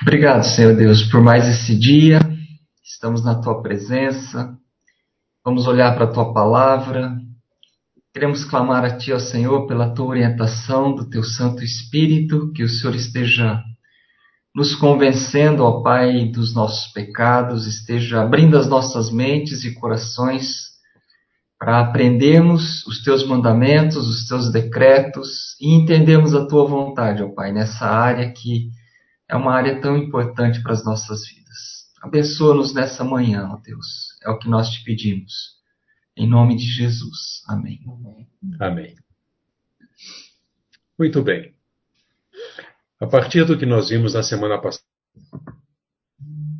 Obrigado, Senhor Deus, por mais esse dia. Estamos na tua presença. Vamos olhar para a tua palavra. Queremos clamar a ti, ó Senhor, pela tua orientação do teu Santo Espírito, que o Senhor esteja nos convencendo, ó Pai, dos nossos pecados, esteja abrindo as nossas mentes e corações para aprendermos os teus mandamentos, os teus decretos e entendermos a tua vontade, ó Pai, nessa área que é uma área tão importante para as nossas vidas. Abençoa-nos nessa manhã, ó Deus. É o que nós te pedimos. Em nome de Jesus. Amém. Amém. Muito bem. A partir do que nós vimos na semana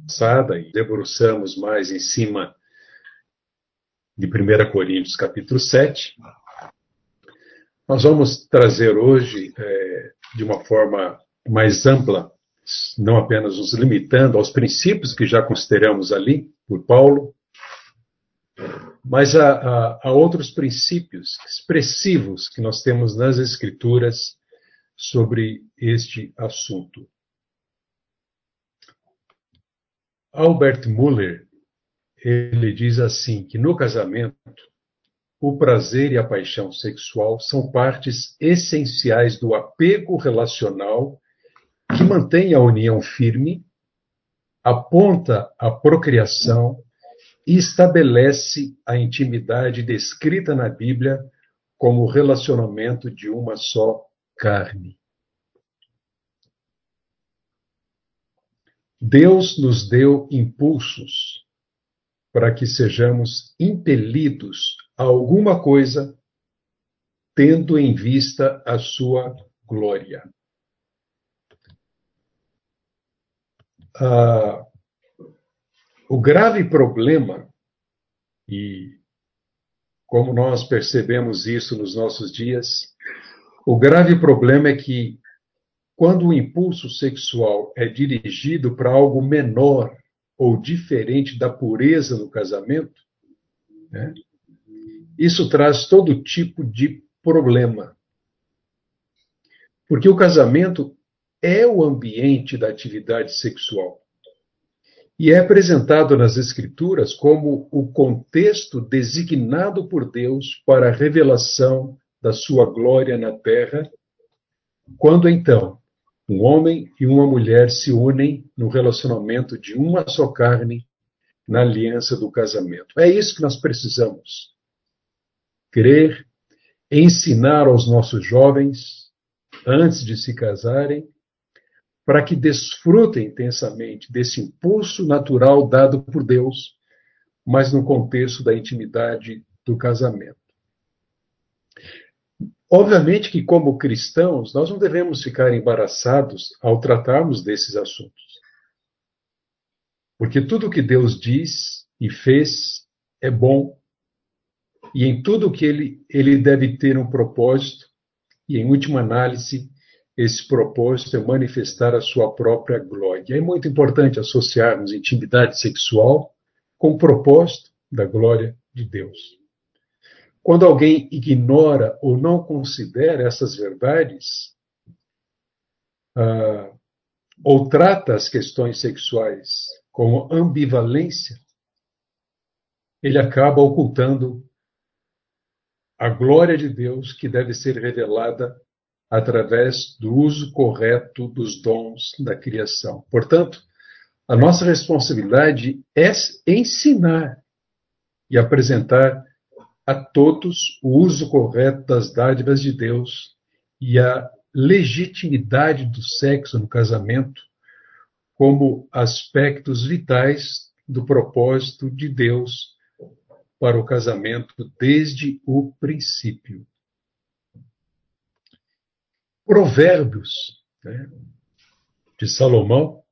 passada e debruçamos mais em cima de 1 Coríntios capítulo 7. Nós vamos trazer hoje, é, de uma forma mais ampla, não apenas nos limitando aos princípios que já consideramos ali por Paulo, mas a, a, a outros princípios expressivos que nós temos nas Escrituras sobre este assunto. Albert Muller ele diz assim que no casamento o prazer e a paixão sexual são partes essenciais do apego relacional que mantém a união firme, aponta a procriação e estabelece a intimidade descrita na Bíblia como o relacionamento de uma só carne. Deus nos deu impulsos para que sejamos impelidos a alguma coisa, tendo em vista a sua glória. Ah, o grave problema, e como nós percebemos isso nos nossos dias, o grave problema é que, quando o impulso sexual é dirigido para algo menor ou diferente da pureza no casamento, né? isso traz todo tipo de problema. Porque o casamento é o ambiente da atividade sexual. E é apresentado nas Escrituras como o contexto designado por Deus para a revelação da sua glória na terra, quando então um homem e uma mulher se unem no relacionamento de uma só carne na aliança do casamento. É isso que nós precisamos. Crer, ensinar aos nossos jovens, antes de se casarem, para que desfrutem intensamente desse impulso natural dado por Deus, mas no contexto da intimidade do casamento. Obviamente que, como cristãos, nós não devemos ficar embaraçados ao tratarmos desses assuntos. Porque tudo que Deus diz e fez é bom, e em tudo que ele, ele deve ter um propósito, e em última análise, esse propósito é manifestar a sua própria glória. É muito importante associarmos intimidade sexual com o propósito da glória de Deus. Quando alguém ignora ou não considera essas verdades, uh, ou trata as questões sexuais como ambivalência, ele acaba ocultando a glória de Deus que deve ser revelada através do uso correto dos dons da criação. Portanto, a nossa responsabilidade é ensinar e apresentar a todos o uso correto das dádivas de Deus e a legitimidade do sexo no casamento como aspectos vitais do propósito de Deus para o casamento desde o princípio. Provérbios né, de Salomão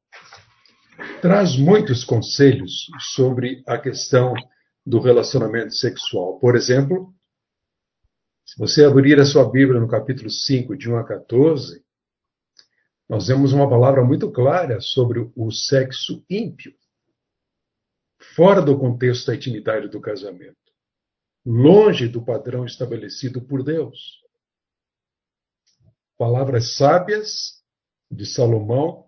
traz muitos conselhos sobre a questão do relacionamento sexual. Por exemplo, se você abrir a sua Bíblia no capítulo 5, de 1 a 14, nós vemos uma palavra muito clara sobre o sexo ímpio, fora do contexto da intimidade do casamento, longe do padrão estabelecido por Deus. Palavras sábias de Salomão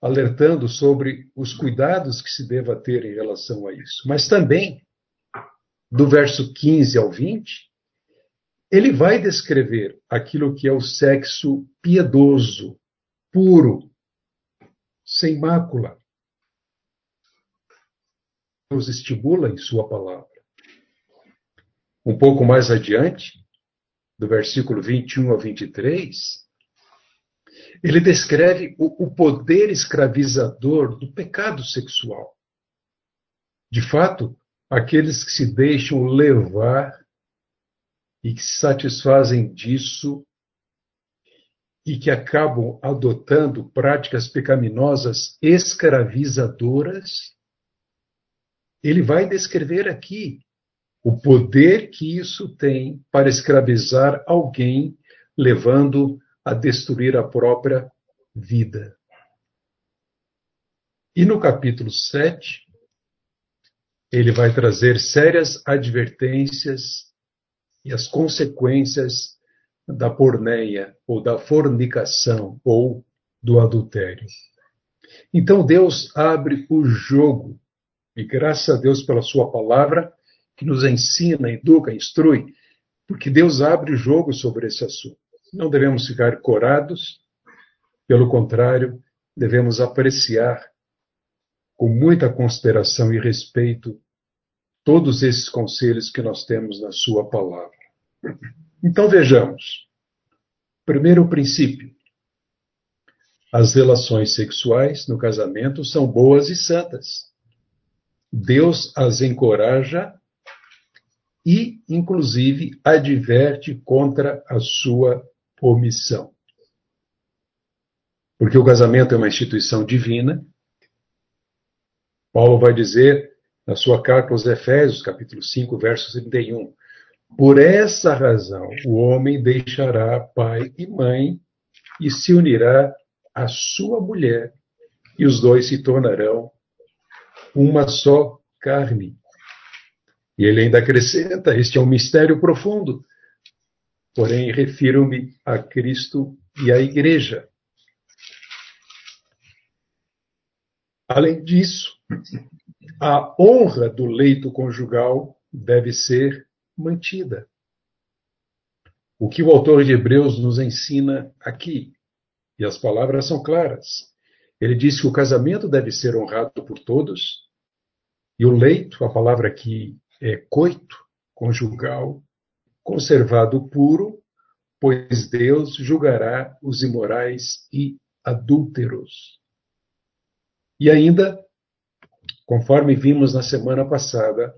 alertando sobre os cuidados que se deva ter em relação a isso. Mas também, do verso 15 ao 20, ele vai descrever aquilo que é o sexo piedoso, puro, sem mácula. Nos estimula em sua palavra. Um pouco mais adiante, do versículo 21 ao 23, ele descreve o, o poder escravizador do pecado sexual. De fato, aqueles que se deixam levar e que se satisfazem disso e que acabam adotando práticas pecaminosas escravizadoras, ele vai descrever aqui o poder que isso tem para escravizar alguém, levando a destruir a própria vida. E no capítulo 7, ele vai trazer sérias advertências e as consequências da porneia, ou da fornicação, ou do adultério. Então Deus abre o jogo, e graças a Deus pela Sua palavra, que nos ensina, educa, instrui, porque Deus abre o jogo sobre esse assunto. Não devemos ficar corados, pelo contrário, devemos apreciar com muita consideração e respeito todos esses conselhos que nós temos na Sua palavra. Então vejamos. Primeiro princípio: as relações sexuais no casamento são boas e santas. Deus as encoraja e, inclusive, adverte contra a sua omissão. Porque o casamento é uma instituição divina. Paulo vai dizer na sua carta aos Efésios, capítulo 5, verso 31. Por essa razão, o homem deixará pai e mãe e se unirá à sua mulher, e os dois se tornarão uma só carne. E ele ainda acrescenta: este é um mistério profundo, porém refiro-me a Cristo e à Igreja. Além disso, a honra do leito conjugal deve ser mantida. O que o autor de Hebreus nos ensina aqui, e as palavras são claras. Ele diz que o casamento deve ser honrado por todos, e o leito, a palavra aqui é coito, conjugal, conservado puro, pois Deus julgará os imorais e adúlteros. E ainda, conforme vimos na semana passada,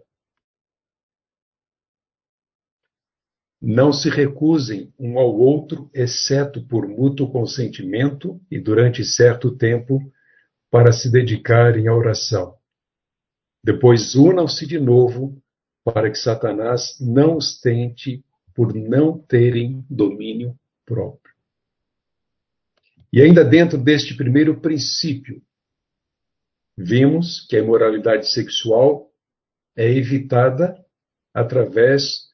não se recusem um ao outro, exceto por mútuo consentimento e durante certo tempo, para se dedicarem à oração. Depois unam-se de novo, para que Satanás não os tente por não terem domínio próprio. E ainda dentro deste primeiro princípio, vimos que a imoralidade sexual é evitada através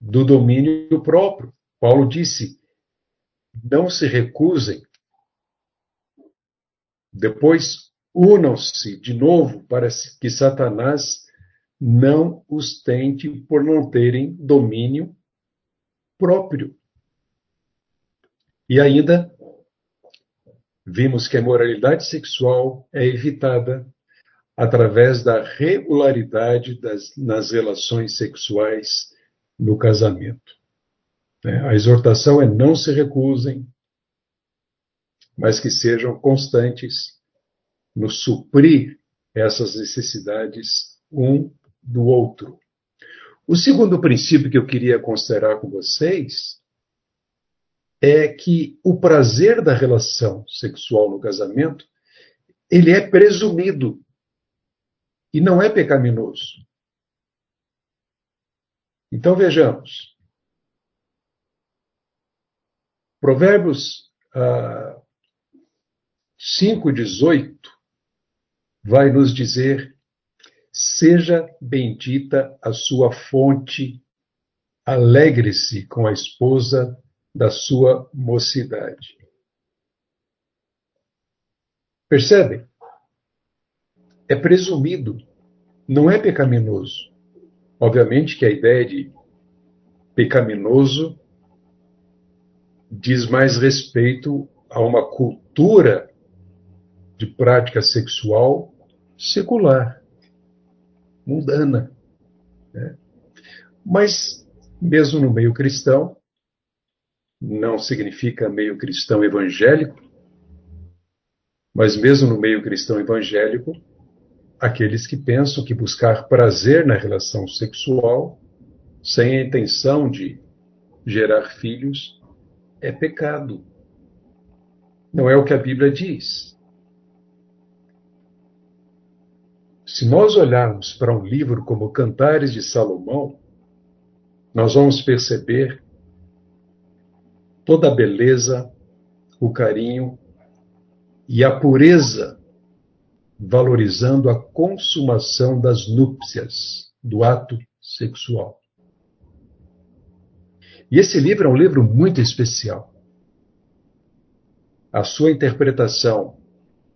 do domínio próprio. Paulo disse: não se recusem. Depois, unam-se de novo para que Satanás não os tente por não terem domínio próprio. E ainda vimos que a moralidade sexual é evitada através da regularidade das, nas relações sexuais no casamento. Né? A exortação é não se recusem, mas que sejam constantes no suprir essas necessidades um do outro. O segundo princípio que eu queria considerar com vocês é que o prazer da relação sexual no casamento ele é presumido e não é pecaminoso. Então vejamos. Provérbios ah, 5,18 vai nos dizer Seja bendita a sua fonte, alegre-se com a esposa da sua mocidade. Percebem? É presumido, não é pecaminoso. Obviamente que a ideia de pecaminoso diz mais respeito a uma cultura de prática sexual secular, mundana. Né? Mas, mesmo no meio cristão, não significa meio cristão evangélico, mas mesmo no meio cristão evangélico, aqueles que pensam que buscar prazer na relação sexual, sem a intenção de gerar filhos, é pecado. Não é o que a Bíblia diz. Se nós olharmos para um livro como Cantares de Salomão, nós vamos perceber toda a beleza, o carinho e a pureza, valorizando a consumação das núpcias, do ato sexual. E esse livro é um livro muito especial. A sua interpretação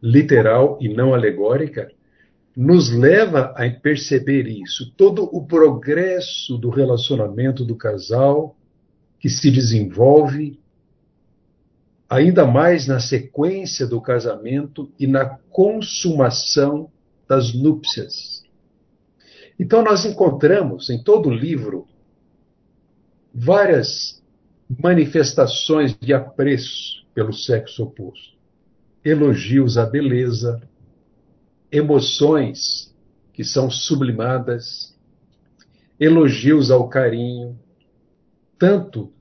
literal e não alegórica nos leva a perceber isso, todo o progresso do relacionamento do casal que se desenvolve ainda mais na sequência do casamento e na consumação das núpcias. Então nós encontramos em todo o livro várias manifestações de apreço pelo sexo oposto, elogios à beleza, emoções que são sublimadas, elogios ao carinho, tanto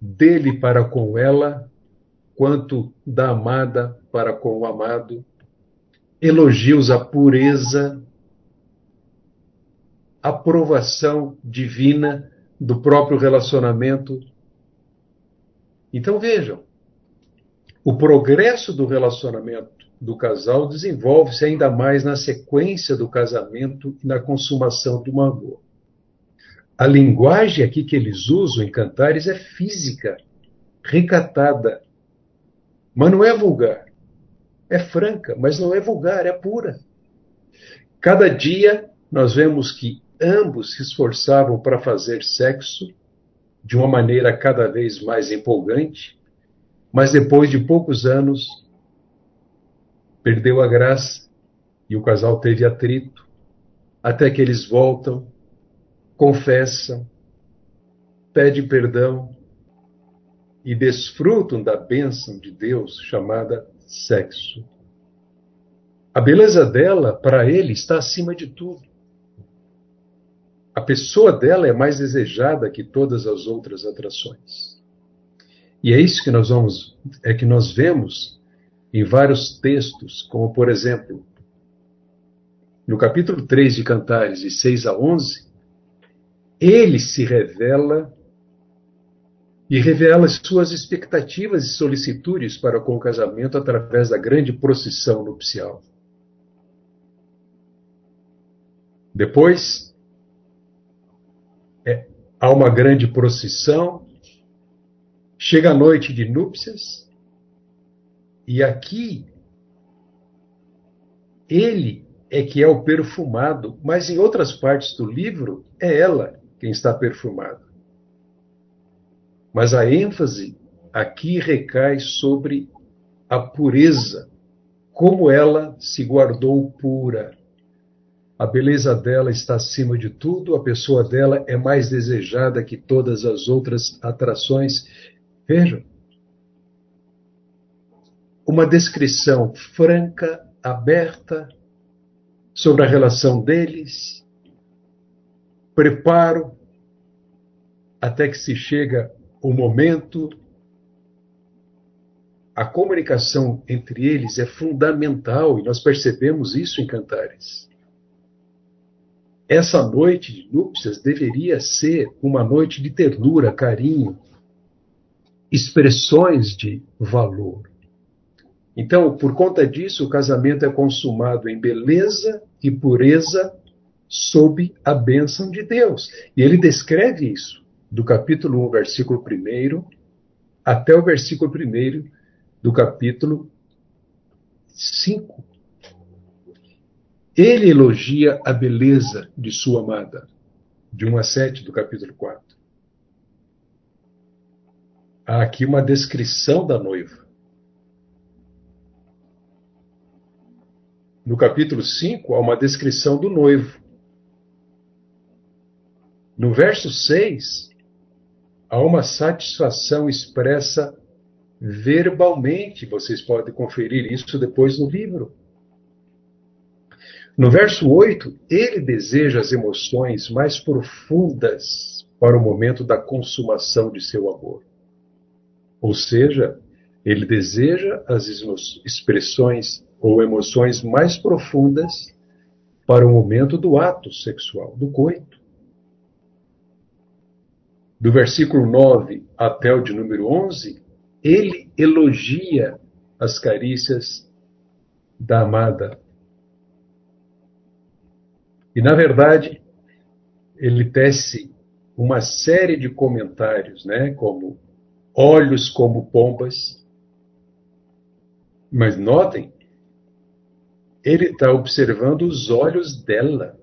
dele para com ela, quanto da amada para com o amado, elogios à pureza, aprovação divina do próprio relacionamento. Então vejam, o progresso do relacionamento do casal desenvolve-se ainda mais na sequência do casamento e na consumação do amor. A linguagem aqui que eles usam em cantares é física, recatada, mas não é vulgar. É franca, mas não é vulgar, é pura. Cada dia nós vemos que ambos se esforçavam para fazer sexo de uma maneira cada vez mais empolgante, mas depois de poucos anos perdeu a graça e o casal teve atrito, até que eles voltam, confessam, pedem perdão e desfrutam da bênção de Deus chamada sexo. A beleza dela, para ele, está acima de tudo. A pessoa dela é mais desejada que todas as outras atrações. E é isso que nós vamos, é que nós vemos em vários textos, como por exemplo, no capítulo 3 de Cantares, de 6 a 11, ele se revela e revela suas expectativas e solicitudes para com o casamento através da grande procissão nupcial. Depois, é, há uma grande procissão, chega a noite de núpcias, e aqui, ele é que é o perfumado, mas em outras partes do livro é ela quem está perfumada. Mas a ênfase aqui recai sobre a pureza, como ela se guardou pura. A beleza dela está acima de tudo, a pessoa dela é mais desejada que todas as outras atrações. Vejam, uma descrição franca, aberta sobre a relação deles, preparo até que se chega o momento. A comunicação entre eles é fundamental e nós percebemos isso em Cantares. Essa noite de núpcias deveria ser uma noite de ternura, carinho, expressões de valor. Então, por conta disso, o casamento é consumado em beleza e pureza sob a bênção de Deus. E ele descreve isso do capítulo 1, versículo 1, até o versículo 1 do capítulo 5, ele elogia a beleza de sua amada, de 1 a 7 do capítulo 4. Há aqui uma descrição da noiva. No capítulo 5, há uma descrição do noivo. No verso 6, há uma satisfação expressa verbalmente. Vocês podem conferir isso depois no livro. No verso 8, ele deseja as emoções mais profundas para o momento da consumação de seu amor. Ou seja, ele deseja as expressões ou emoções mais profundas para o momento do ato sexual, do coito. Do versículo 9 até o de número 11, ele elogia as carícias da amada e, na verdade, ele tece uma série de comentários, né, como olhos como pombas. Mas notem, ele está observando os olhos dela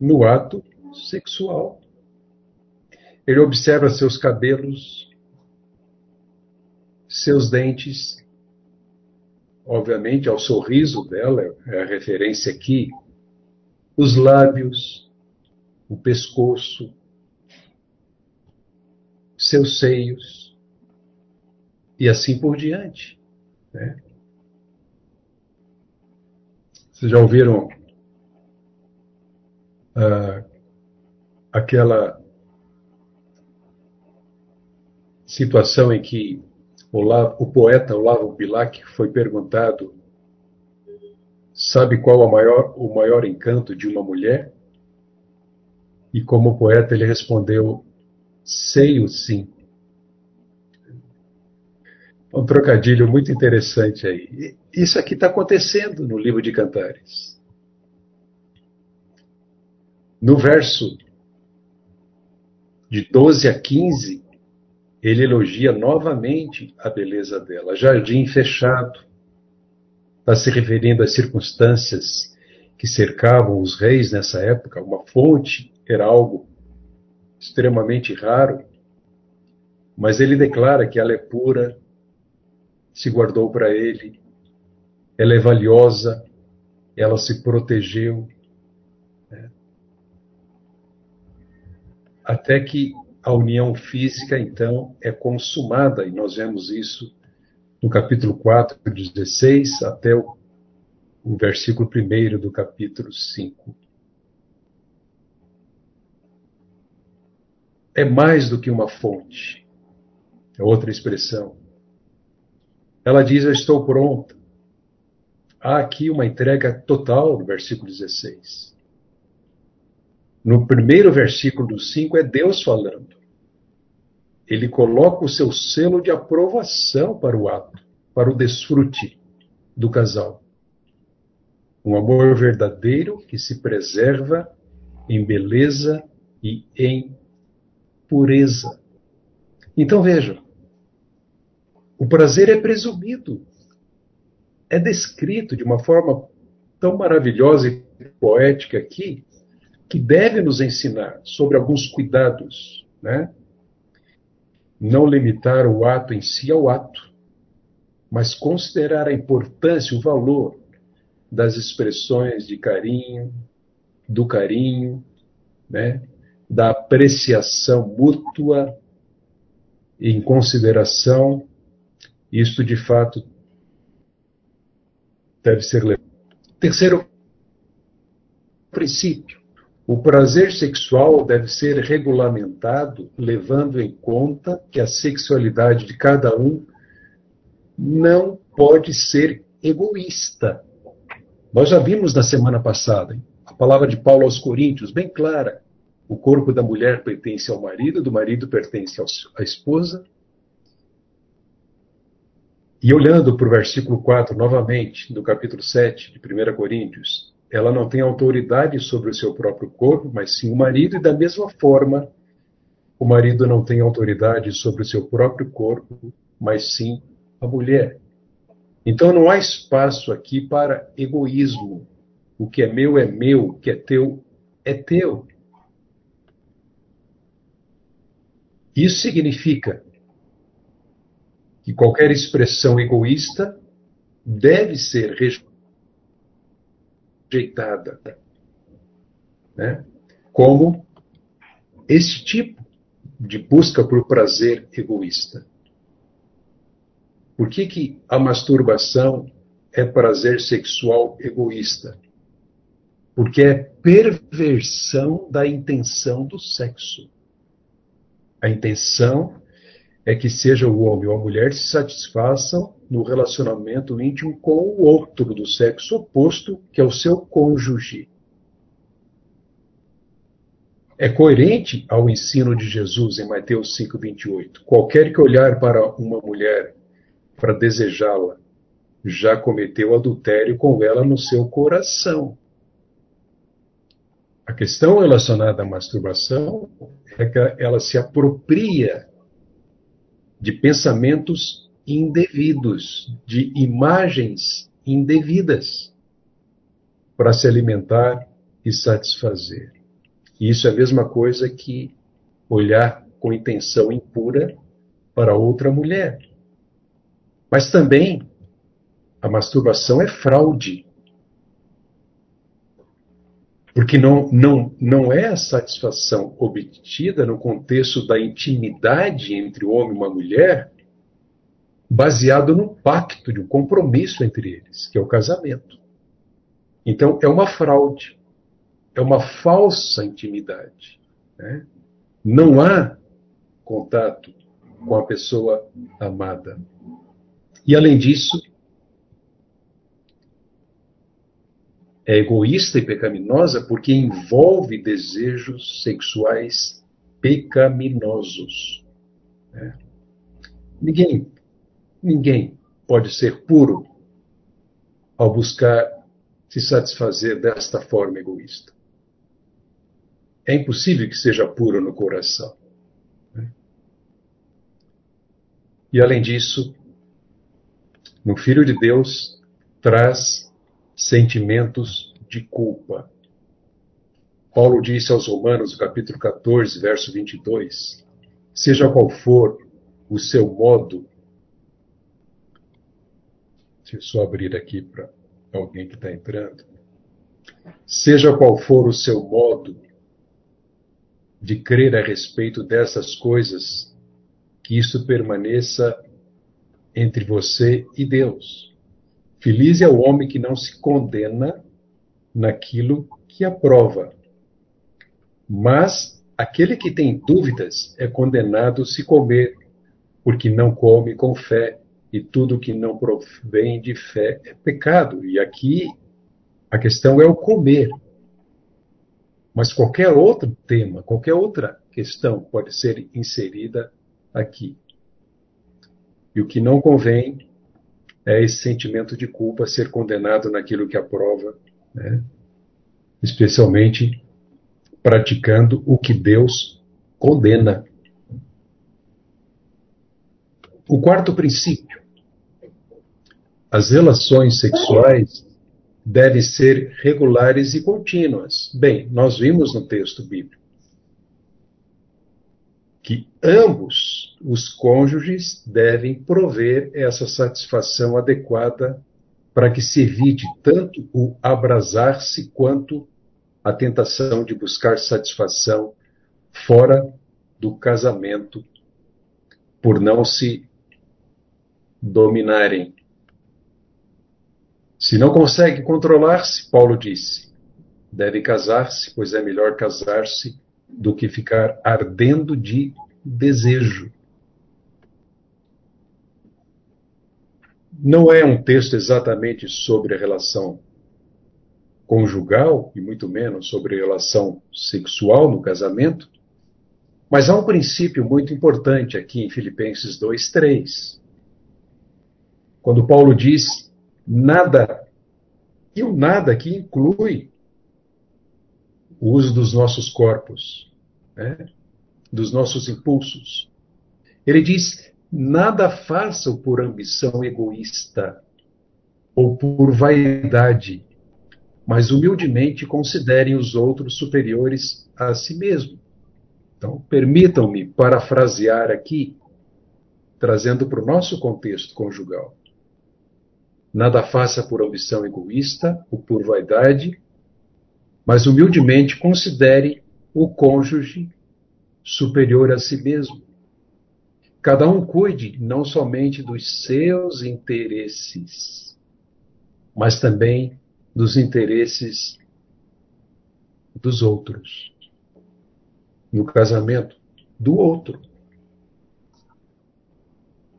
no ato sexual. Ele observa seus cabelos, seus dentes, obviamente ao sorriso dela, é a referência aqui os lábios, o pescoço, seus seios e assim por diante. Né? Vocês já ouviram ah, aquela situação em que Olavo, o poeta Olavo Bilac foi perguntado Sabe qual maior, o maior encanto de uma mulher? E como poeta ele respondeu: Sei o sim. Um trocadilho muito interessante aí. Isso aqui está acontecendo no livro de Cantares. No verso de 12 a 15, ele elogia novamente a beleza dela. Jardim fechado, está se referindo às circunstâncias que cercavam os reis nessa época. Uma fonte era algo extremamente raro, mas ele declara que ela é pura, se guardou para ele, ela é valiosa, ela se protegeu. Né? Até que a união física, então, é consumada, e nós vemos isso no capítulo 4, 16, até o, o versículo 1 do capítulo 5. É mais do que uma fonte. É outra expressão. Ela diz: Eu estou pronta. Há aqui uma entrega total no versículo 16. No primeiro versículo do 5 é Deus falando ele coloca o seu selo de aprovação para o ato, para o desfrute do casal. Um amor verdadeiro que se preserva em beleza e em pureza. Então vejam, o prazer é presumido, é descrito de uma forma tão maravilhosa e poética aqui, que deve nos ensinar sobre alguns cuidados, né? não limitar o ato em si ao ato, mas considerar a importância, o valor das expressões de carinho, do carinho, né, da apreciação mútua em consideração. Isto, de fato, deve ser levado. Terceiro princípio: o prazer sexual deve ser regulamentado levando em conta que a sexualidade de cada um não pode ser egoísta. Nós já vimos na semana passada hein? a palavra de Paulo aos Coríntios, bem clara. O corpo da mulher pertence ao marido, do marido pertence à esposa. E olhando para o versículo 4 novamente, do capítulo 7 de 1 Coríntios, ela não tem autoridade sobre o seu próprio corpo, mas sim o marido, e da mesma forma, o marido não tem autoridade sobre o seu próprio corpo, mas sim a mulher. Então não há espaço aqui para egoísmo. O que é meu é meu, o que é teu é teu. Isso significa que qualquer expressão egoísta deve ser rejeitada, né? como esse tipo de busca por prazer egoísta. Por que, que a masturbação é prazer sexual egoísta? Porque é perversão da intenção do sexo. A intenção é que seja o homem ou a mulher se satisfaçam no relacionamento íntimo com o outro do sexo oposto, que é o seu cônjuge. É coerente ao ensino de Jesus em Mateus 5:28. Qualquer que olhar para uma mulher para desejá-la já cometeu adultério com ela no seu coração. A questão relacionada à masturbação é que ela se apropria de pensamentos indevidos, de imagens indevidas, para se alimentar e satisfazer. E isso é a mesma coisa que olhar com intenção impura para outra mulher. Mas também a masturbação é fraude. Porque não, não, não é a satisfação obtida no contexto da intimidade entre o homem e uma mulher, baseado no pacto, de um compromisso entre eles, que é o casamento. Então, é uma fraude, é uma falsa intimidade. Né? Não há contato com a pessoa amada. E, além disso, é egoísta e pecaminosa porque envolve desejos sexuais pecaminosos. Né? Ninguém, ninguém pode ser puro ao buscar se satisfazer desta forma egoísta. É impossível que seja puro no coração. Né? E além disso, no Filho de Deus traz sentimentos de culpa. Paulo disse aos Romanos, no capítulo 14, verso 22, seja qual for o seu modo. Deixa eu só abrir aqui para alguém que está entrando. Seja qual for o seu modo de crer a respeito dessas coisas, que isso permaneça entre você e Deus. Feliz é o homem que não se condena naquilo que aprova. Mas aquele que tem dúvidas é condenado se comer, porque não come com fé, e tudo que não provém de fé é pecado. E aqui a questão é o comer. Mas qualquer outro tema, qualquer outra questão pode ser inserida aqui. E o que não convém é esse sentimento de culpa, ser condenado naquilo que aprova, né? especialmente praticando o que Deus condena. O quarto princípio: as relações sexuais devem ser regulares e contínuas. Bem, nós vimos no texto bíblico que ambos os cônjuges devem prover essa satisfação adequada para que se evite tanto o abrasar-se quanto a tentação de buscar satisfação fora do casamento por não se dominarem. Se não consegue controlar-se, Paulo disse, deve casar-se, pois é melhor casar-se do que ficar ardendo de desejo. Não é um texto exatamente sobre a relação conjugal, e muito menos sobre a relação sexual no casamento, mas há um princípio muito importante aqui em Filipenses 2:3. Quando Paulo diz nada, e o nada aqui inclui o uso dos nossos corpos, né? dos nossos impulsos. Ele diz: nada façam por ambição egoísta, ou por vaidade, mas humildemente considerem os outros superiores a si mesmo. Então, permitam-me parafrasear aqui, trazendo para o nosso contexto conjugal. Nada faça por ambição egoísta ou por vaidade, mas humildemente considere o cônjuge superior a si mesmo. Cada um cuide não somente dos seus interesses, mas também dos interesses dos outros. No casamento, do outro.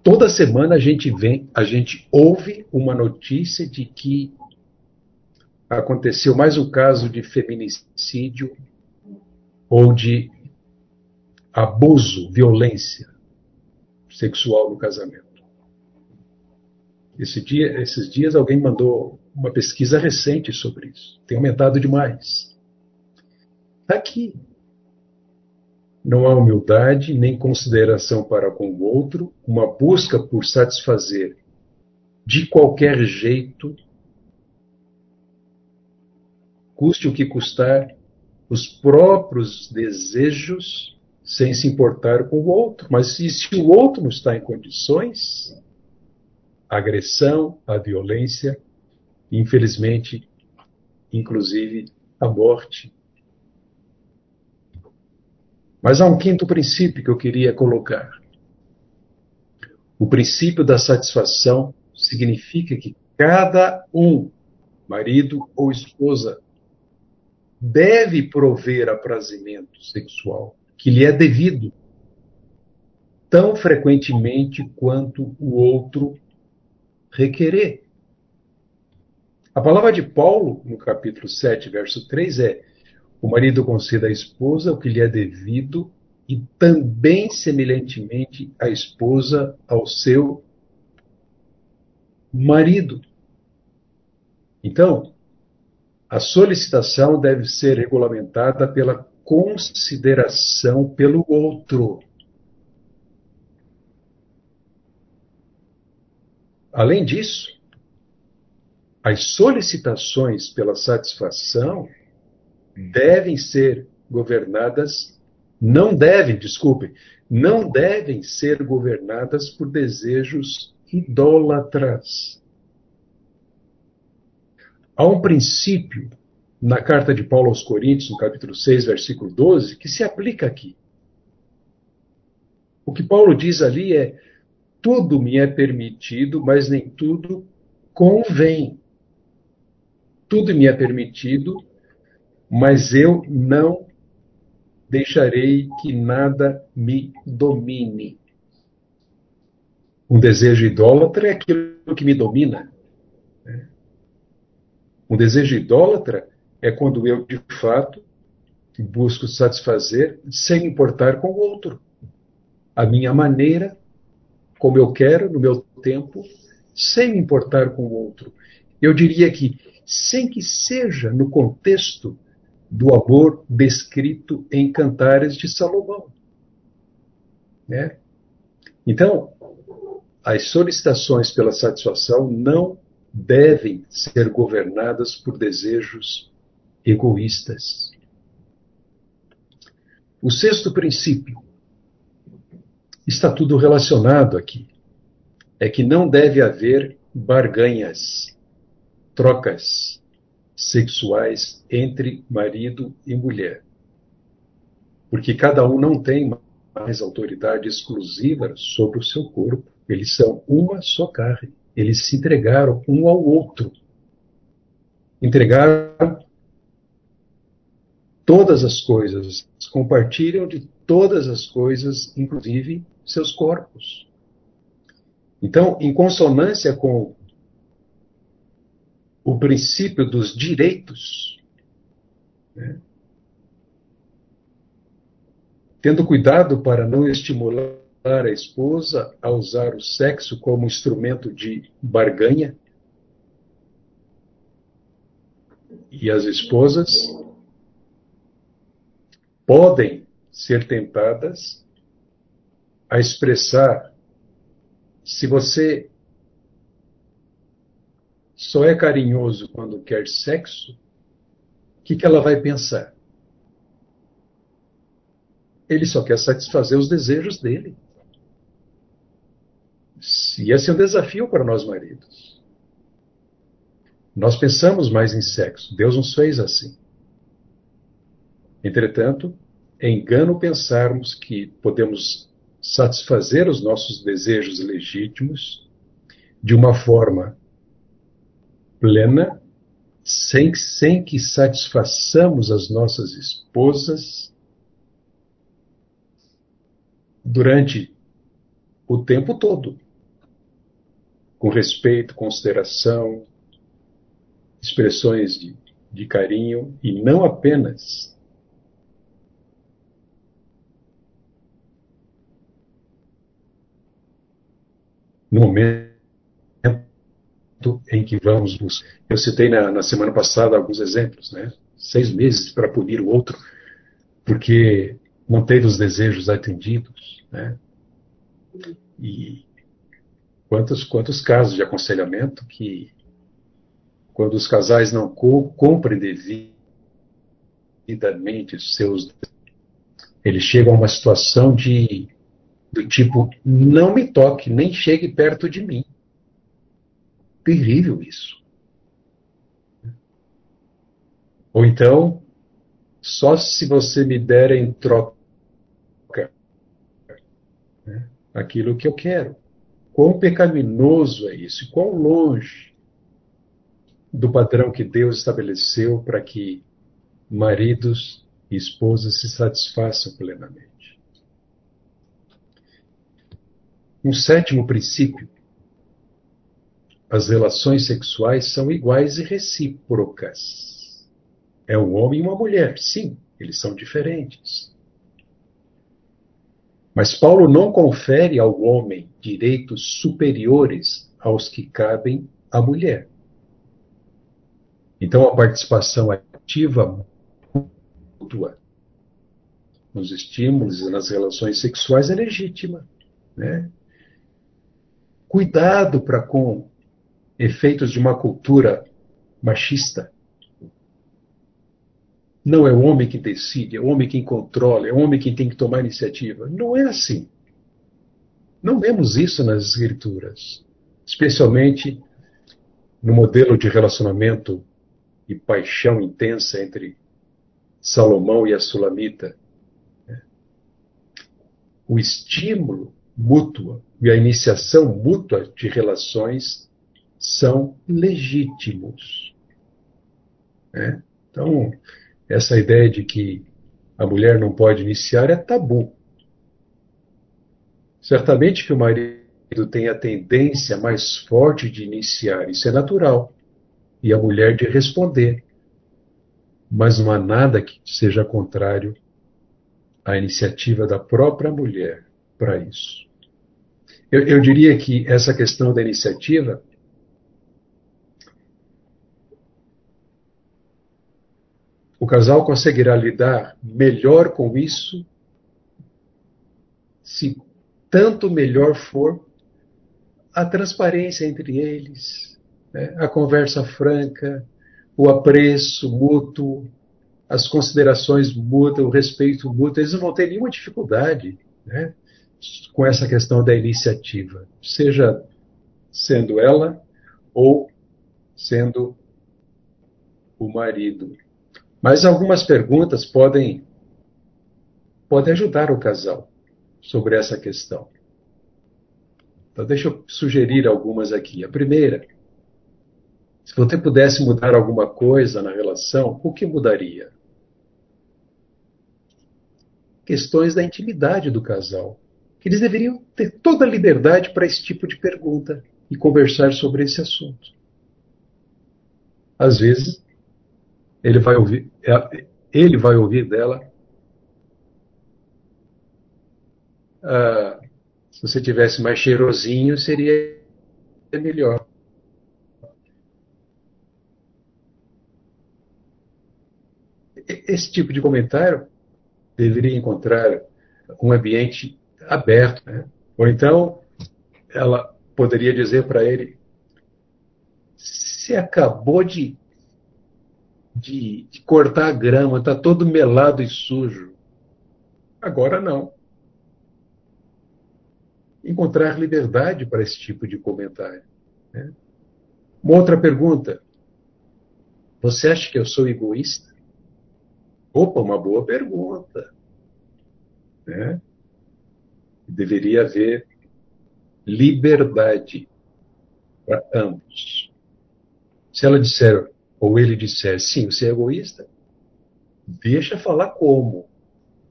Toda semana a gente vem, a gente ouve uma notícia de que aconteceu mais um caso de feminicídio ou de abuso, violência sexual no casamento. Esse dia, esses dias alguém mandou uma pesquisa recente sobre isso. Tem aumentado demais. Está aqui. Não há humildade nem consideração para com o outro, uma busca por satisfazer de qualquer jeito, custe o que custar, os próprios desejos sem se importar com o outro. Mas e se o outro não está em condições, a agressão, a violência, infelizmente, inclusive a morte. Mas há um quinto princípio que eu queria colocar. O princípio da satisfação significa que cada um, marido ou esposa, deve prover aprazimento sexual que lhe é devido, tão frequentemente quanto o outro requerer. A palavra de Paulo, no capítulo 7, verso 3, é: O marido conceda à esposa o que lhe é devido, e também, semelhantemente, a esposa ao seu marido. Então, a solicitação deve ser regulamentada pela consideração pelo outro. Além disso, as solicitações pela satisfação devem ser governadas, não devem, desculpem, não devem ser governadas por desejos idólatras. Há um princípio na carta de Paulo aos Coríntios, no capítulo 6, versículo 12, que se aplica aqui. O que Paulo diz ali é: tudo me é permitido, mas nem tudo convém. Tudo me é permitido, mas eu não deixarei que nada me domine. Um desejo idólatra é aquilo que me domina. Né? Um desejo idólatra é quando eu, de fato, busco satisfazer sem importar com o outro. A minha maneira, como eu quero, no meu tempo, sem importar com o outro. Eu diria que, sem que seja no contexto do amor descrito em Cantares de Salomão. Né? Então, as solicitações pela satisfação não devem ser governadas por desejos egoístas. O sexto princípio está tudo relacionado aqui. É que não deve haver barganhas, trocas sexuais entre marido e mulher. Porque cada um não tem mais autoridade exclusiva sobre o seu corpo. Eles são uma só carne. Eles se entregaram um ao outro. Entregaram todas as coisas, compartilham de todas as coisas, inclusive seus corpos. Então, em consonância com o princípio dos direitos, né, tendo cuidado para não estimular a esposa a usar o sexo como instrumento de barganha, e as esposas podem ser tentadas a expressar se você só é carinhoso quando quer sexo, o que, que ela vai pensar? Ele só quer satisfazer os desejos dele. E esse é um desafio para nós maridos. Nós pensamos mais em sexo. Deus nos fez assim. Entretanto, é engano pensarmos que podemos satisfazer os nossos desejos legítimos de uma forma plena, sem, sem que satisfaçamos as nossas esposas durante o tempo todo, com respeito, consideração, expressões de, de carinho e não apenas no momento em que vamos buscar. Eu citei na, na semana passada alguns exemplos, né? Seis meses para punir o outro, porque não teve os desejos atendidos, né? E quantos, quantos casos de aconselhamento que, quando os casais não cumprem devidamente os seus eles chegam a uma situação de do tipo, não me toque, nem chegue perto de mim. Terrível isso. Ou então, só se você me der em troca né, aquilo que eu quero. Quão pecaminoso é isso? Quão longe do padrão que Deus estabeleceu para que maridos e esposas se satisfaçam plenamente. Um sétimo princípio: as relações sexuais são iguais e recíprocas. É um homem e uma mulher, sim, eles são diferentes. Mas Paulo não confere ao homem direitos superiores aos que cabem à mulher. Então, a participação ativa mútua nos estímulos e nas relações sexuais é legítima. Né? Cuidado para com efeitos de uma cultura machista. Não é o homem que decide, é o homem quem controla, é o homem quem tem que tomar iniciativa. Não é assim. Não vemos isso nas escrituras, especialmente no modelo de relacionamento e paixão intensa entre Salomão e a Sulamita. O estímulo mútuo e a iniciação mútua de relações são legítimos. Né? Então, essa ideia de que a mulher não pode iniciar é tabu. Certamente que o marido tem a tendência mais forte de iniciar, isso é natural, e a mulher de responder. Mas não há nada que seja contrário à iniciativa da própria mulher para isso. Eu, eu diria que essa questão da iniciativa o casal conseguirá lidar melhor com isso se tanto melhor for a transparência entre eles, né? a conversa franca, o apreço mútuo, as considerações mútuas, o respeito mútuo, eles não vão ter nenhuma dificuldade né? Com essa questão da iniciativa, seja sendo ela ou sendo o marido. Mas algumas perguntas podem, podem ajudar o casal sobre essa questão. Então, deixa eu sugerir algumas aqui. A primeira, se você pudesse mudar alguma coisa na relação, o que mudaria? Questões da intimidade do casal. Eles deveriam ter toda a liberdade para esse tipo de pergunta e conversar sobre esse assunto. Às vezes, ele vai ouvir, é, ele vai ouvir dela. Ah, se você tivesse mais cheirosinho, seria melhor. Esse tipo de comentário deveria encontrar um ambiente aberto. Né? Ou então, ela poderia dizer para ele: Você acabou de, de, de cortar a grama, está todo melado e sujo. Agora não. Encontrar liberdade para esse tipo de comentário. Né? Uma outra pergunta. Você acha que eu sou egoísta? Opa, uma boa pergunta. Né? Deveria haver liberdade para ambos. Se ela disser, ou ele disser, sim, você é egoísta, deixa falar como.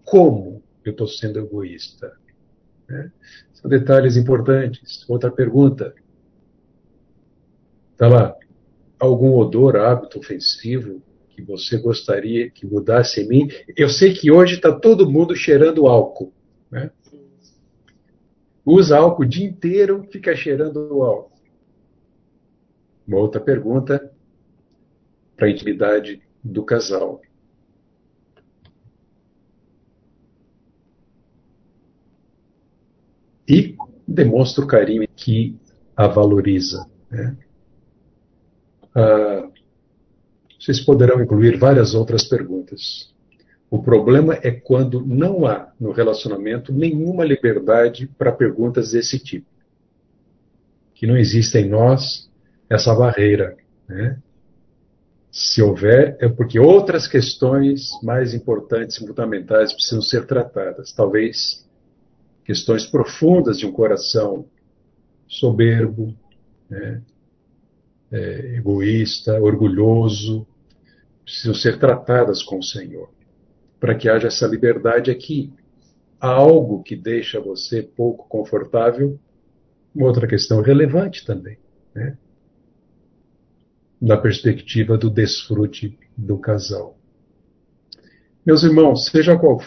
Como eu estou sendo egoísta? Né? São detalhes importantes. Outra pergunta. Está lá. Algum odor, hábito ofensivo que você gostaria que mudasse em mim? Eu sei que hoje está todo mundo cheirando álcool. Né? Usa álcool o dia inteiro, fica cheirando álcool. Uma outra pergunta para a intimidade do casal. E demonstra o carinho que a valoriza. Né? Ah, vocês poderão incluir várias outras perguntas. O problema é quando não há no relacionamento nenhuma liberdade para perguntas desse tipo. Que não existe em nós essa barreira. Né? Se houver, é porque outras questões mais importantes e fundamentais precisam ser tratadas. Talvez questões profundas de um coração soberbo, né? é, egoísta, orgulhoso, precisam ser tratadas com o Senhor para que haja essa liberdade aqui. Há algo que deixa você pouco confortável, uma outra questão relevante também, né? na perspectiva do desfrute do casal. Meus irmãos, seja qual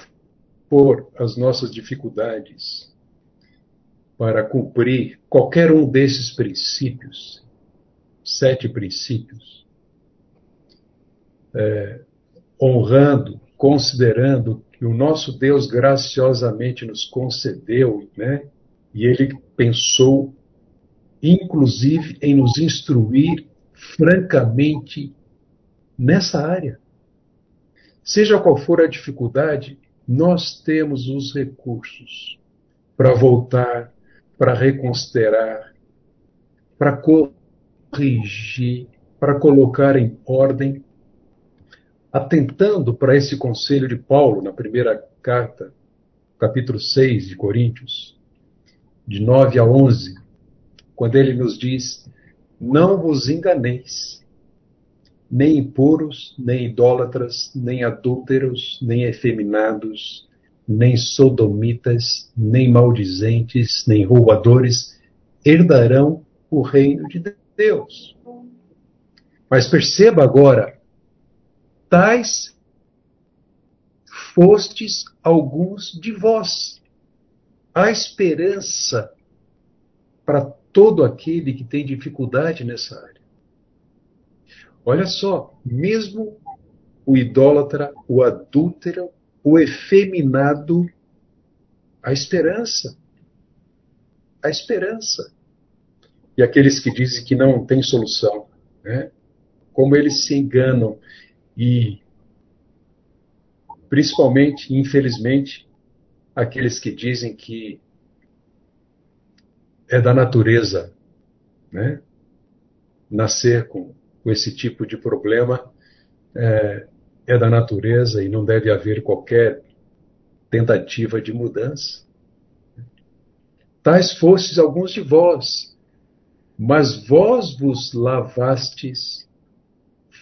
for as nossas dificuldades para cumprir qualquer um desses princípios, sete princípios, é, honrando considerando que o nosso Deus graciosamente nos concedeu, né? E ele pensou, inclusive, em nos instruir francamente nessa área. Seja qual for a dificuldade, nós temos os recursos para voltar, para reconsiderar, para corrigir, para colocar em ordem atentando para esse conselho de Paulo na primeira carta, capítulo 6 de Coríntios, de 9 a 11, quando ele nos diz: Não vos enganeis, nem impuros, nem idólatras, nem adúlteros, nem efeminados, nem sodomitas, nem maldizentes, nem roubadores herdarão o reino de Deus. Mas perceba agora tais fostes alguns de vós. Há esperança para todo aquele que tem dificuldade nessa área. Olha só, mesmo o idólatra, o adúltero, o efeminado, a esperança. A esperança. E aqueles que dizem que não tem solução, né? como eles se enganam e, principalmente, infelizmente, aqueles que dizem que é da natureza, né? Nascer com, com esse tipo de problema é, é da natureza e não deve haver qualquer tentativa de mudança. Tais fostes alguns de vós, mas vós vos lavastes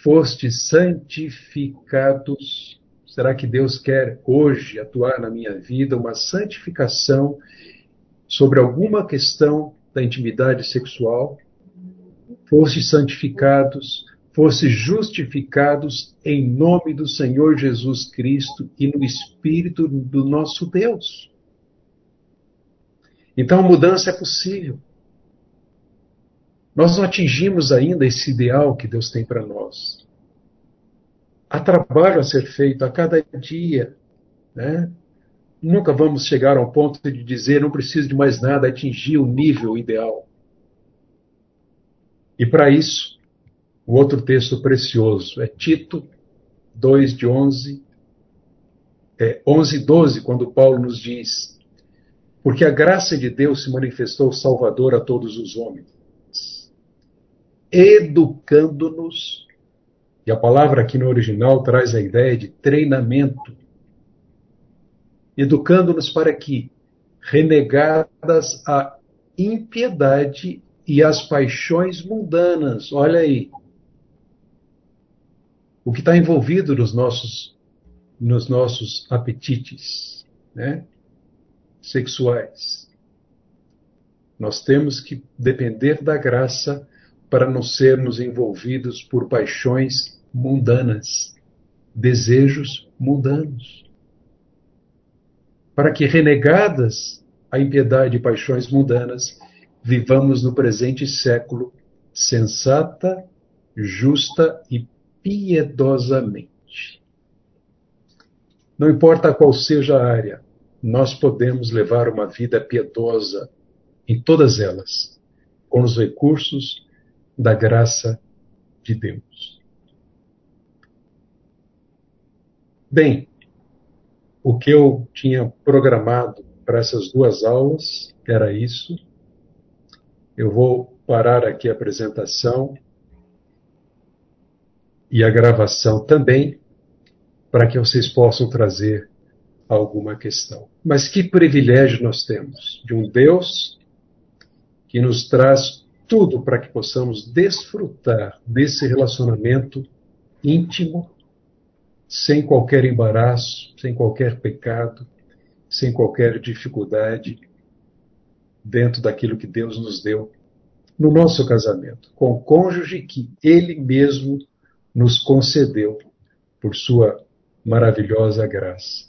fostes santificados. Será que Deus quer hoje atuar na minha vida uma santificação sobre alguma questão da intimidade sexual? Fostes santificados, fostes justificados em nome do Senhor Jesus Cristo e no Espírito do nosso Deus. Então mudança é possível. Nós não atingimos ainda esse ideal que Deus tem para nós. Há trabalho a ser feito a cada dia. Né? Nunca vamos chegar ao ponto de dizer não preciso de mais nada, atingir o nível ideal. E para isso, O outro texto precioso é Tito 2, de 11, é, 11 e 12, quando Paulo nos diz: Porque a graça de Deus se manifestou salvador a todos os homens, educando-nos, e a palavra aqui no original traz a ideia de treinamento, educando-nos para que, renegadas a impiedade e as paixões mundanas, olha aí, o que está envolvido nos nossos, nos nossos apetites né? sexuais. Nós temos que depender da graça para não sermos envolvidos por paixões mundanas, desejos mundanos. Para que, renegadas a impiedade e paixões mundanas, vivamos no presente século sensata, justa e piedosamente. Não importa qual seja a área, nós podemos levar uma vida piedosa em todas elas, com os recursos da graça de Deus. Bem, o que eu tinha programado para essas duas aulas era isso. Eu vou parar aqui a apresentação e a gravação também, para que vocês possam trazer alguma questão. Mas que privilégio nós temos de um Deus que nos traz tudo para que possamos desfrutar desse relacionamento íntimo, sem qualquer embaraço, sem qualquer pecado, sem qualquer dificuldade, dentro daquilo que Deus nos deu no nosso casamento, com o cônjuge que Ele mesmo nos concedeu por sua maravilhosa graça.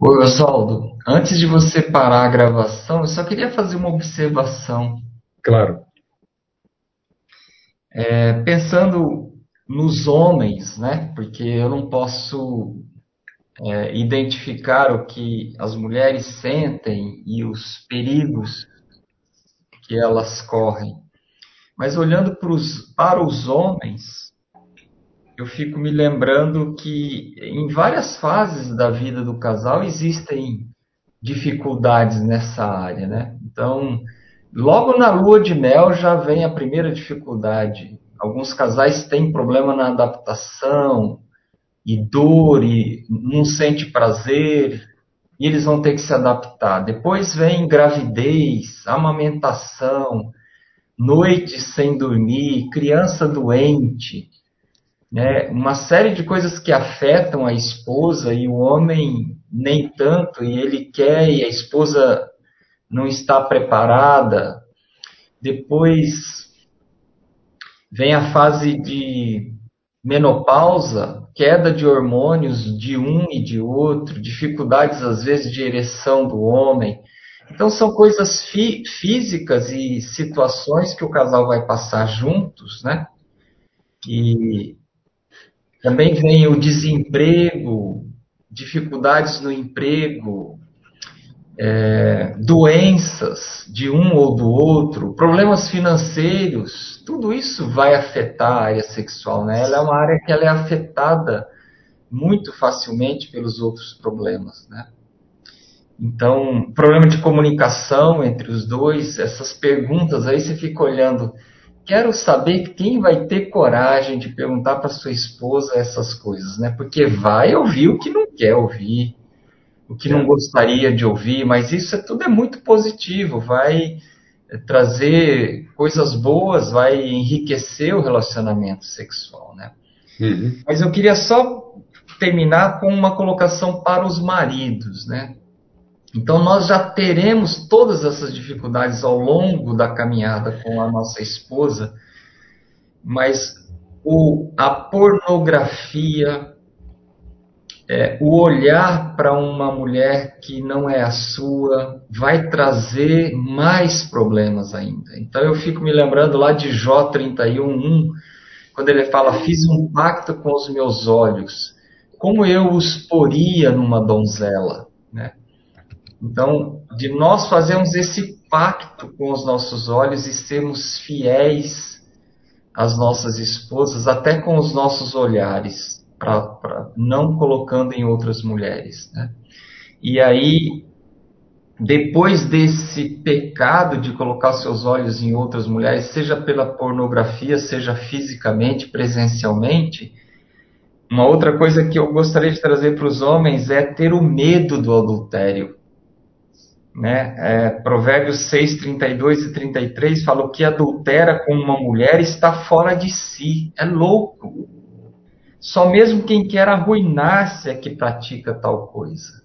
Oi, Oswaldo. Antes de você parar a gravação, eu só queria fazer uma observação. Claro. É, pensando nos homens, né? Porque eu não posso é, identificar o que as mulheres sentem e os perigos que elas correm. Mas olhando pros, para os homens, eu fico me lembrando que em várias fases da vida do casal existem dificuldades nessa área, né? Então, logo na lua de mel já vem a primeira dificuldade. Alguns casais têm problema na adaptação e dor e não sente prazer e eles vão ter que se adaptar. Depois vem gravidez, amamentação, noites sem dormir, criança doente né, uma série de coisas que afetam a esposa e o homem nem tanto, e ele quer e a esposa não está preparada. Depois vem a fase de menopausa, queda de hormônios de um e de outro, dificuldades às vezes de ereção do homem. Então são coisas fí físicas e situações que o casal vai passar juntos, né? E também vem o desemprego, dificuldades no emprego, é, doenças de um ou do outro, problemas financeiros, tudo isso vai afetar a área sexual, né? Ela é uma área que ela é afetada muito facilmente pelos outros problemas, né? Então, problema de comunicação entre os dois, essas perguntas aí você fica olhando quero saber quem vai ter coragem de perguntar para sua esposa essas coisas, né? Porque vai ouvir o que não quer ouvir, o que não gostaria de ouvir, mas isso é, tudo é muito positivo, vai é, trazer coisas boas, vai enriquecer o relacionamento sexual, né? Uhum. Mas eu queria só terminar com uma colocação para os maridos, né? Então, nós já teremos todas essas dificuldades ao longo da caminhada com a nossa esposa, mas o, a pornografia, é, o olhar para uma mulher que não é a sua, vai trazer mais problemas ainda. Então, eu fico me lembrando lá de Jó 31, quando ele fala: Fiz um pacto com os meus olhos, como eu os poria numa donzela. Né? Então, de nós fazermos esse pacto com os nossos olhos e sermos fiéis as nossas esposas, até com os nossos olhares, pra não colocando em outras mulheres. Né? E aí, depois desse pecado de colocar seus olhos em outras mulheres, seja pela pornografia, seja fisicamente, presencialmente, uma outra coisa que eu gostaria de trazer para os homens é ter o medo do adultério. Né? É, Provérbios 6, 32 e 33 fala: o que adultera com uma mulher está fora de si, é louco. Só mesmo quem quer arruinar-se é que pratica tal coisa.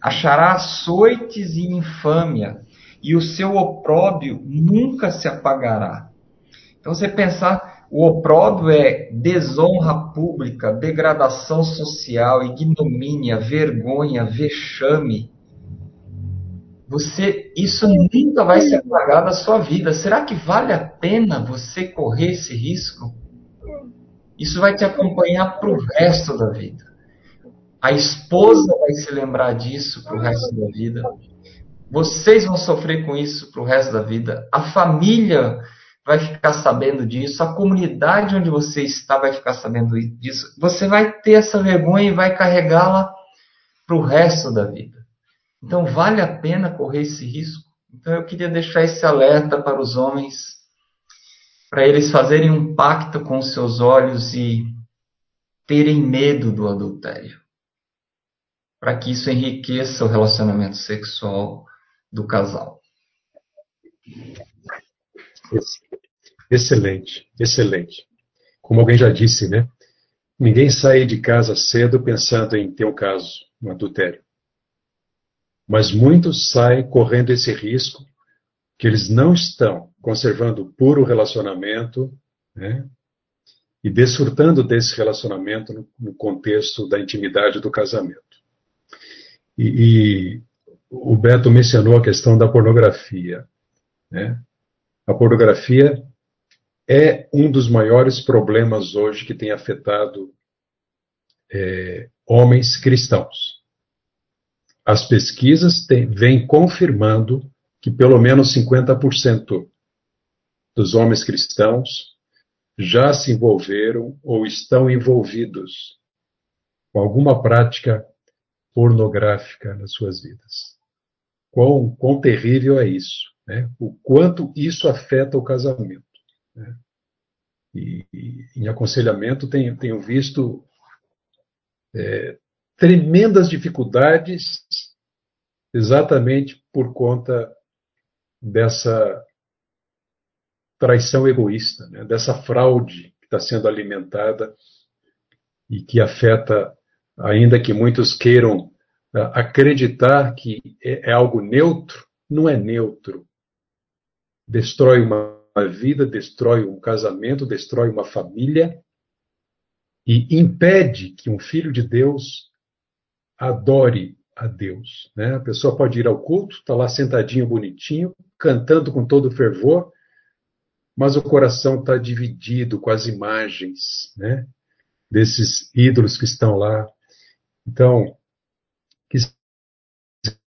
Achará açoites e infâmia, e o seu opróbio nunca se apagará. Então você pensar, o opróbio é desonra pública, degradação social, ignomínia, vergonha, vexame você, isso nunca vai se apagar da sua vida. Será que vale a pena você correr esse risco? Isso vai te acompanhar para o resto da vida. A esposa vai se lembrar disso para o resto da vida. Vocês vão sofrer com isso para o resto da vida. A família vai ficar sabendo disso. A comunidade onde você está vai ficar sabendo disso. Você vai ter essa vergonha e vai carregá-la para o resto da vida. Então, vale a pena correr esse risco? Então, eu queria deixar esse alerta para os homens, para eles fazerem um pacto com seus olhos e terem medo do adultério, para que isso enriqueça o relacionamento sexual do casal. Excelente, excelente. Como alguém já disse, né? Ninguém sai de casa cedo pensando em ter um caso, um adultério. Mas muitos saem correndo esse risco que eles não estão conservando puro relacionamento né, e desfrutando desse relacionamento no, no, contexto da intimidade do casamento. E, e, o Beto mencionou a questão da pornografia. Né? A pornografia é um dos maiores problemas hoje que tem afetado é, homens cristãos. As pesquisas vêm confirmando que pelo menos 50% dos homens cristãos já se envolveram ou estão envolvidos com alguma prática pornográfica nas suas vidas. Quão, quão terrível é isso, né? O quanto isso afeta o casamento. Né? E, e, em aconselhamento tenho, tenho visto é, tremendas dificuldades exatamente por conta dessa traição egoísta, né? dessa fraude que está sendo alimentada e que afeta, ainda que muitos queiram uh, acreditar que é, é, algo neutro, não é neutro. Destrói uma, uma vida, destrói um casamento, destrói uma família e impede que um filho de Deus adore a Deus. Né? A pessoa pode ir ao culto, está lá sentadinho, bonitinho, cantando com todo fervor, mas o coração está dividido com as imagens né? desses ídolos que estão lá. Então, que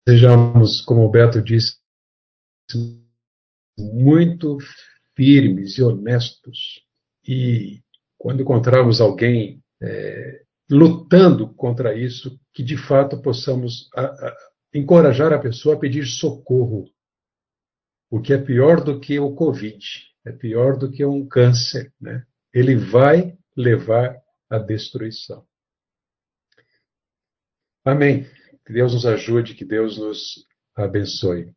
sejamos, como o Beto disse, muito firmes e honestos. E quando encontrarmos alguém é, lutando contra isso, que de fato possamos a, a, encorajar a pessoa a pedir socorro. O que é pior do que o Covid, é pior do que um câncer, né? Ele vai levar à destruição. Amém. Que Deus nos ajude, que Deus nos abençoe.